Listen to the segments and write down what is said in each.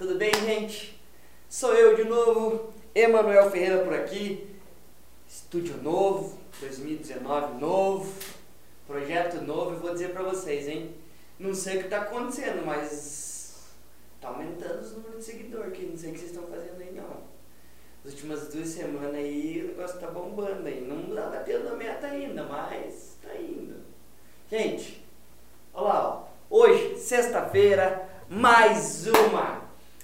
tudo bem, gente? Sou eu de novo, Emanuel Ferreira por aqui. Estúdio novo, 2019 novo, projeto novo. Eu vou dizer pra vocês, hein? Não sei o que tá acontecendo, mas tá aumentando os números de seguidor que não sei o que vocês estão fazendo aí não. As últimas duas semanas aí o negócio tá bombando aí. Não dá batendo a meta ainda, mas tá indo. Gente, olha lá, ó. Hoje, sexta-feira, mais uma,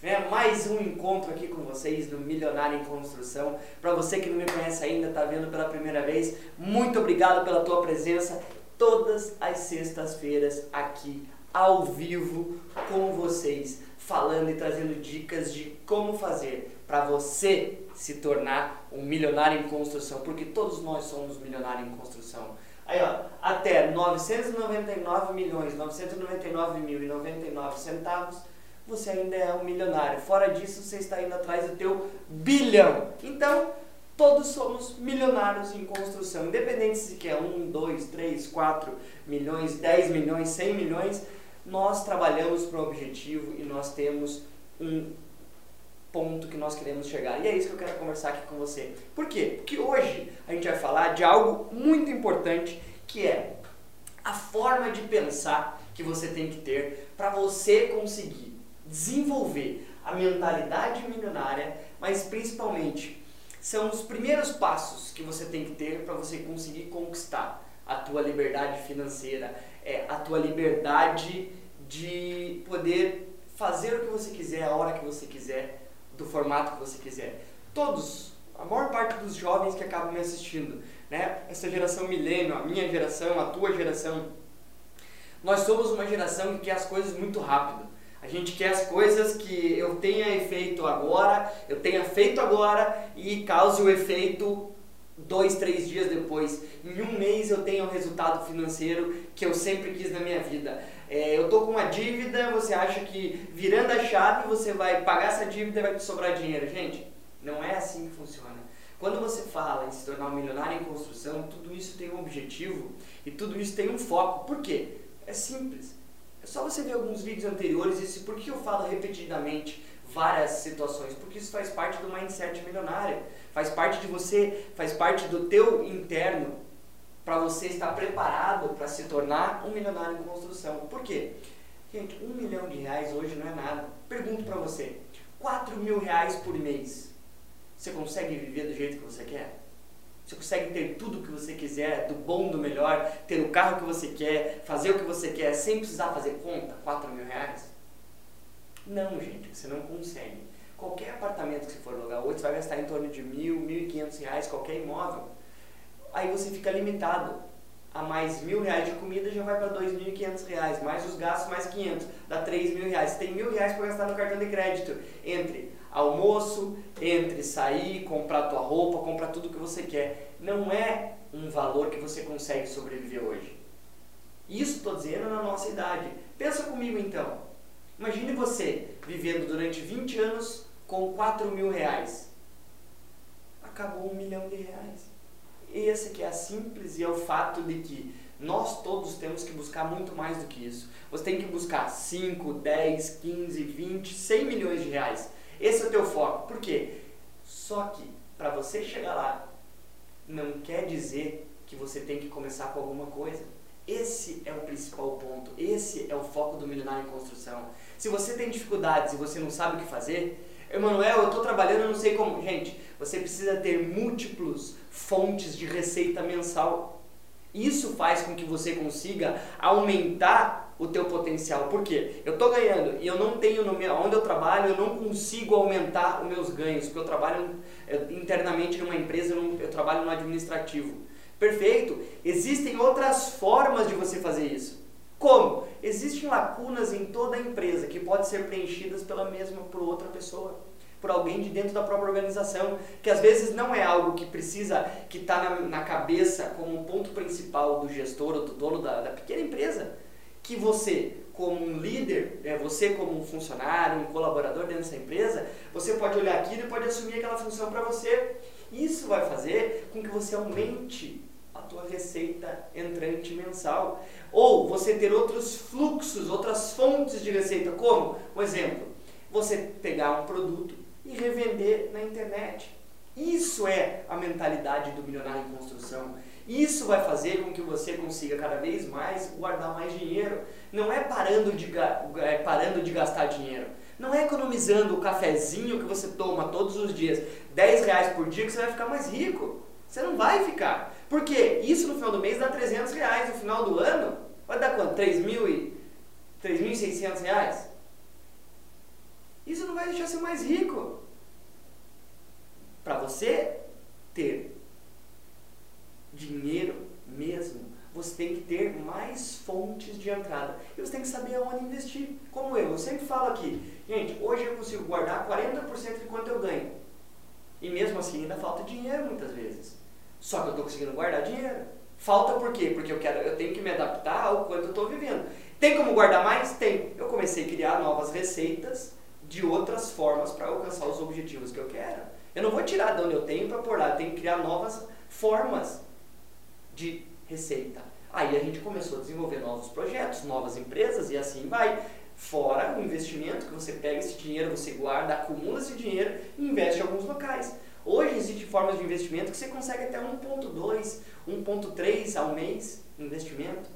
né, mais um encontro aqui com vocês no Milionário em Construção. Para você que não me conhece ainda, está vendo pela primeira vez, muito obrigado pela tua presença todas as sextas-feiras aqui ao vivo com vocês, falando e trazendo dicas de como fazer para você se tornar um milionário em construção, porque todos nós somos milionários em construção. Aí, ó, até 999 milhões, 999 mil e 99 centavos, você ainda é um milionário. Fora disso, você está indo atrás do teu bilhão. Então, todos somos milionários em construção. Independente se quer 1, 2, 3, 4 milhões, 10 milhões, 100 milhões, nós trabalhamos para um objetivo e nós temos um ponto que nós queremos chegar. E é isso que eu quero conversar aqui com você. Por quê? Porque hoje a gente vai falar de algo muito importante que é a forma de pensar que você tem que ter para você conseguir desenvolver a mentalidade milionária, mas principalmente são os primeiros passos que você tem que ter para você conseguir conquistar a tua liberdade financeira, é, a tua liberdade de poder fazer o que você quiser, a hora que você quiser, do formato que você quiser. Todos, a maior parte dos jovens que acabam me assistindo, né? Essa geração milênio, a minha geração, a tua geração, nós somos uma geração que quer as coisas muito rápido. A gente quer as coisas que eu tenha efeito agora, eu tenha feito agora e cause o efeito dois, três dias depois. Em um mês eu tenho o resultado financeiro que eu sempre quis na minha vida. É, eu tô com uma dívida, você acha que virando a chave você vai pagar essa dívida e vai te sobrar dinheiro. Gente, não é assim que funciona. Quando você fala em se tornar um milionário em construção, tudo isso tem um objetivo e tudo isso tem um foco. Por quê? É simples. Só você ver alguns vídeos anteriores e por que eu falo repetidamente várias situações? Porque isso faz parte do mindset milionário. Faz parte de você, faz parte do teu interno para você estar preparado para se tornar um milionário em construção. Por quê? Gente, um milhão de reais hoje não é nada. Pergunto para você, quatro mil reais por mês, você consegue viver do jeito que você quer? Você consegue ter tudo o que você quiser, do bom, do melhor, ter o carro que você quer, fazer o que você quer, sem precisar fazer conta, quatro mil reais? Não, gente, você não consegue. Qualquer apartamento que você for alugar hoje, você vai gastar em torno de mil, mil e quinhentos reais, qualquer imóvel aí você fica limitado a mais mil reais de comida já vai para dois mil e quinhentos reais, mais os gastos mais quinhentos, dá três mil reais. Você tem mil reais para gastar no cartão de crédito entre almoço, entre sair, comprar tua roupa, comprar tudo que você quer. Não é um valor que você consegue sobreviver hoje. Isso estou dizendo na nossa idade. Pensa comigo então. Imagine você vivendo durante 20 anos com 4 mil reais. Acabou um milhão de reais. Esse que é a simples e é o fato de que nós todos temos que buscar muito mais do que isso. Você tem que buscar 5, 10, 15, 20, 100 milhões de reais. Esse é o teu foco. Por quê? Só que para você chegar lá, não quer dizer que você tem que começar com alguma coisa. Esse é o principal ponto. Esse é o foco do milionário em construção. Se você tem dificuldades e você não sabe o que fazer, Emanuel, eu estou trabalhando, eu não sei como. Gente, você precisa ter múltiplos fontes de receita mensal. Isso faz com que você consiga aumentar o teu potencial. Por quê? Eu estou ganhando e eu não tenho, no meu, onde eu trabalho, eu não consigo aumentar os meus ganhos, porque eu trabalho internamente numa empresa, eu trabalho no administrativo. Perfeito? Existem outras formas de você fazer isso. Como? Existem lacunas em toda a empresa que podem ser preenchidas pela mesma por outra pessoa, por alguém de dentro da própria organização, que às vezes não é algo que precisa, que está na, na, cabeça como um ponto principal do gestor ou do dono da, da pequena empresa, que você, como um líder, é, você como um funcionário, um colaborador dentro dessa empresa, você pode olhar aquilo e pode assumir aquela função para você. Isso vai fazer com que você aumente a tua receita entrante mensal. Ou você ter outros fluxos, outras fontes de receita, como, um exemplo, você pegar um produto e revender na internet. Isso é a mentalidade do milionário em construção. Isso vai fazer com que você consiga cada vez mais guardar mais dinheiro. Não é parando de, é, parando de gastar dinheiro. Não é economizando o cafezinho que você toma todos os dias, 10 reais por dia, que você vai ficar mais rico. Você não vai ficar. Porque isso no final do mês dá 300 reais. No final do ano, vai dar quanto? 3.600 reais? Isso não vai deixar você mais rico. Para você ter dinheiro mesmo, você tem que ter mais fontes de entrada. E você tem que saber aonde investir. Como eu, eu sempre falo aqui, gente, hoje eu consigo guardar 40% de quanto eu ganho. E mesmo assim ainda falta dinheiro muitas vezes. Só que eu estou conseguindo guardar dinheiro. Falta por quê? Porque eu quero, eu tenho que me adaptar ao quanto eu estou vivendo. Tem como guardar mais? Tem. Eu comecei a criar novas receitas de outras formas para alcançar os objetivos que eu quero. Eu não vou tirar de onde eu tenho para pôr lá, eu tenho que criar novas formas de receita. Aí a gente começou a desenvolver novos projetos, novas empresas e assim vai. Fora o investimento, que você pega esse dinheiro, você guarda, acumula esse dinheiro e investe em alguns locais. Hoje existem formas de investimento que você consegue até 1.2, 1.3 ao mês investimento.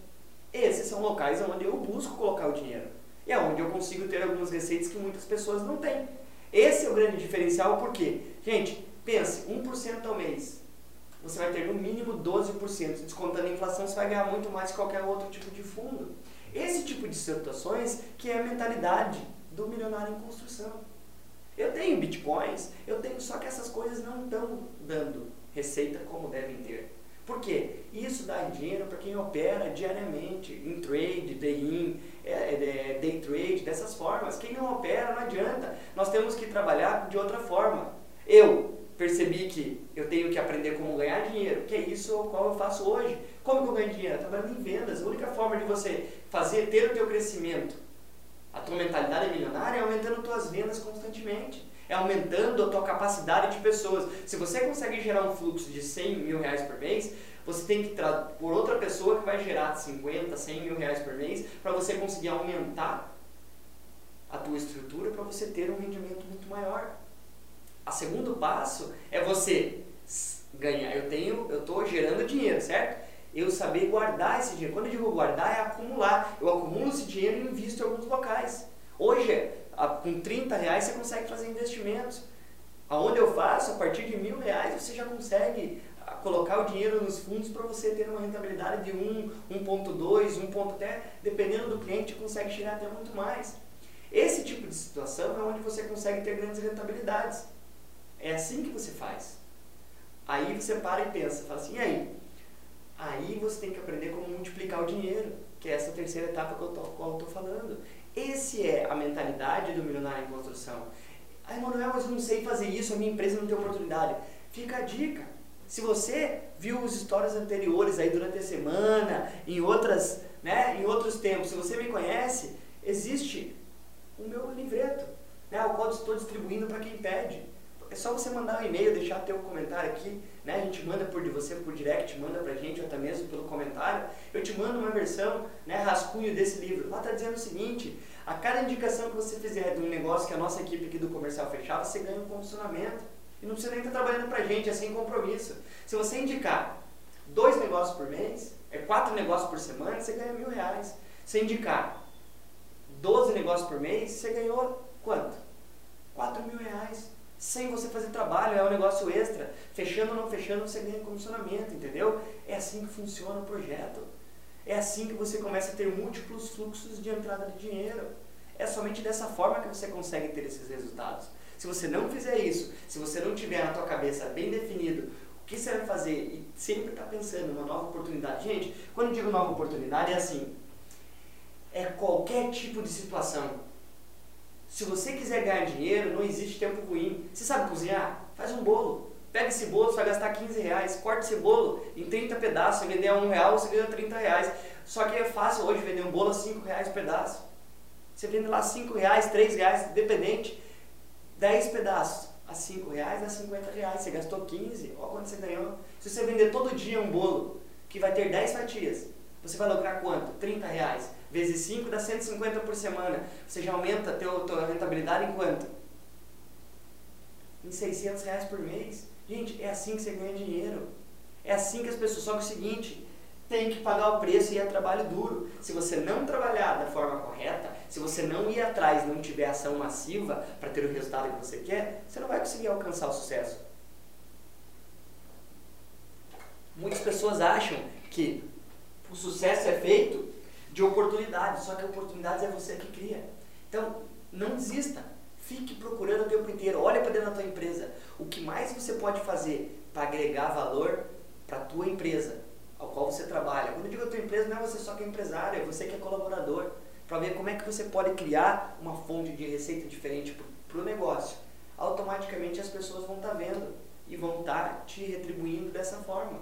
Esses são locais onde eu busco colocar o dinheiro. E é onde eu consigo ter algumas receitas que muitas pessoas não têm. Esse é o grande diferencial, porque, gente, pense, 1% ao mês você vai ter no mínimo 12%. Descontando a inflação, você vai ganhar muito mais que qualquer outro tipo de fundo. Esse tipo de situações que é a mentalidade do milionário em construção. Eu tenho bitcoins, eu tenho, só que essas coisas não estão dando receita como devem ter. Por quê? Isso dá dinheiro para quem opera diariamente, em trade, day-in, é, é, day trade, dessas formas. Quem não opera, não adianta. Nós temos que trabalhar de outra forma. Percebi que eu tenho que aprender como ganhar dinheiro, que é isso o qual eu faço hoje. Como que eu ganho dinheiro? Trabalhando em vendas. A única forma de você fazer, ter o teu crescimento, a tua mentalidade milionária é aumentando tuas vendas constantemente. É aumentando a tua capacidade de pessoas. Se você consegue gerar um fluxo de 100 mil reais por mês, você tem que por outra pessoa que vai gerar 50, 100 mil reais por mês para você conseguir aumentar a tua estrutura para você ter um rendimento muito maior. O segundo passo é você ganhar. Eu tenho, eu estou gerando dinheiro, certo? Eu saber guardar esse dinheiro. Quando eu digo guardar, é acumular. Eu acumulo esse dinheiro e invisto em alguns locais. Hoje, com 30 reais, você consegue fazer investimentos. Aonde eu faço, a partir de mil reais, você já consegue ah, colocar o dinheiro nos fundos para você ter uma rentabilidade de 1, 1.2, 1. até, dependendo do cliente, consegue chegar até muito mais. Esse tipo de situação é onde você consegue ter grandes rentabilidades. É assim que você faz. Aí você para e pensa, fala assim, e aí? Aí você tem que aprender como multiplicar o dinheiro, que é essa terceira etapa que eu tô, qual eu estou falando. Esse é a mentalidade do milionário em construção. Ah, Emanuel, mas eu não sei fazer isso, a minha empresa não tem oportunidade. Fica a dica. Se você viu as histórias anteriores aí durante a semana, em outras, né, em outros tempos, se você me conhece, existe o meu livreto, né, o qual estou distribuindo para quem pede é só você mandar um e-mail, deixar teu comentário aqui, né? A gente manda por de você por direct, manda pra gente, ou até mesmo pelo comentário. Eu te mando uma versão, né, rascunho desse livro. Lá tá dizendo o seguinte: a cada indicação que você fizer de um negócio que a nossa equipe aqui do comercial fechar, você ganha um condicionamento. E não precisa nem estar trabalhando pra gente, é sem compromisso. Se você indicar dois negócios por mês, é quatro negócios por semana, você ganha mil reais. Se indicar 12 negócios por mês, você ganhou quanto? 4 mil reais sem você fazer trabalho, é um negócio extra. Fechando ou não fechando, você ganha comissionamento, entendeu? É assim que funciona o projeto. É assim que você começa a ter múltiplos fluxos de entrada de dinheiro. É somente dessa forma que você consegue ter esses resultados. Se você não fizer isso, se você não tiver na tua cabeça bem definido o que você vai fazer e sempre está pensando em uma nova oportunidade. Gente, quando eu digo nova oportunidade é assim, é qualquer tipo de situação se você quiser ganhar dinheiro, não existe tempo ruim. Você sabe cozinhar? Faz um bolo. Pega esse bolo, você vai gastar 15 reais. Corta esse bolo em 30 pedaços. Se vender a 1 real, você ganha 30 reais. Só que é fácil hoje vender um bolo a 5 reais o pedaço. Você vende lá 5 reais, 3 reais, dependente. 10 pedaços a 5 reais dá 50 reais. Você gastou 15, olha quanto você ganhou. Se você vender todo dia um bolo que vai ter 10 fatias, você vai lucrar quanto? 30 reais. Vezes 5 dá 150 por semana. Você já aumenta a tua rentabilidade em quanto? Em 600 reais por mês. Gente, é assim que você ganha dinheiro. É assim que as pessoas. Só que é o seguinte, tem que pagar o preço e é trabalho duro. Se você não trabalhar da forma correta, se você não ir atrás, não tiver ação massiva para ter o resultado que você quer, você não vai conseguir alcançar o sucesso. Muitas pessoas acham que o sucesso é feito de oportunidades, só que oportunidades é você que cria. Então, não desista. Fique procurando o tempo inteiro. Olha para dentro da tua empresa. O que mais você pode fazer para agregar valor para a tua empresa, ao qual você trabalha. Quando eu digo a tua empresa, não é você só que é empresário, é você que é colaborador. Para ver como é que você pode criar uma fonte de receita diferente para o negócio. Automaticamente as pessoas vão estar tá vendo e vão estar tá te retribuindo dessa forma.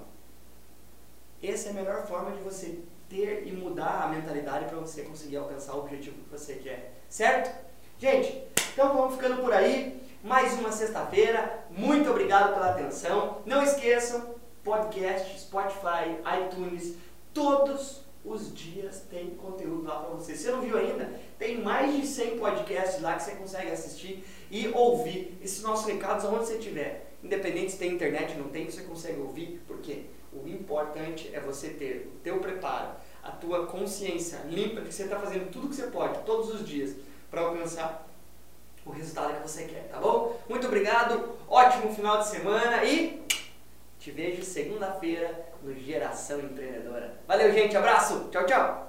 Essa é a melhor forma de você ter e mudar a mentalidade para você conseguir alcançar o objetivo que você quer. Certo? Gente, então vamos ficando por aí. Mais uma sexta-feira. Muito obrigado pela atenção. Não esqueçam, podcast, Spotify, iTunes, todos os dias tem conteúdo lá para você. Você não viu ainda, tem mais de 100 podcasts lá que você consegue assistir e ouvir esses nossos recados aonde você estiver. Independente se tem internet ou não tem, você consegue ouvir. Por quê? O importante é você ter o teu preparo, a tua consciência limpa, que você está fazendo tudo que você pode, todos os dias, para alcançar o resultado que você quer, tá bom? Muito obrigado, ótimo final de semana e te vejo segunda-feira no Geração Empreendedora. Valeu, gente, abraço, tchau, tchau!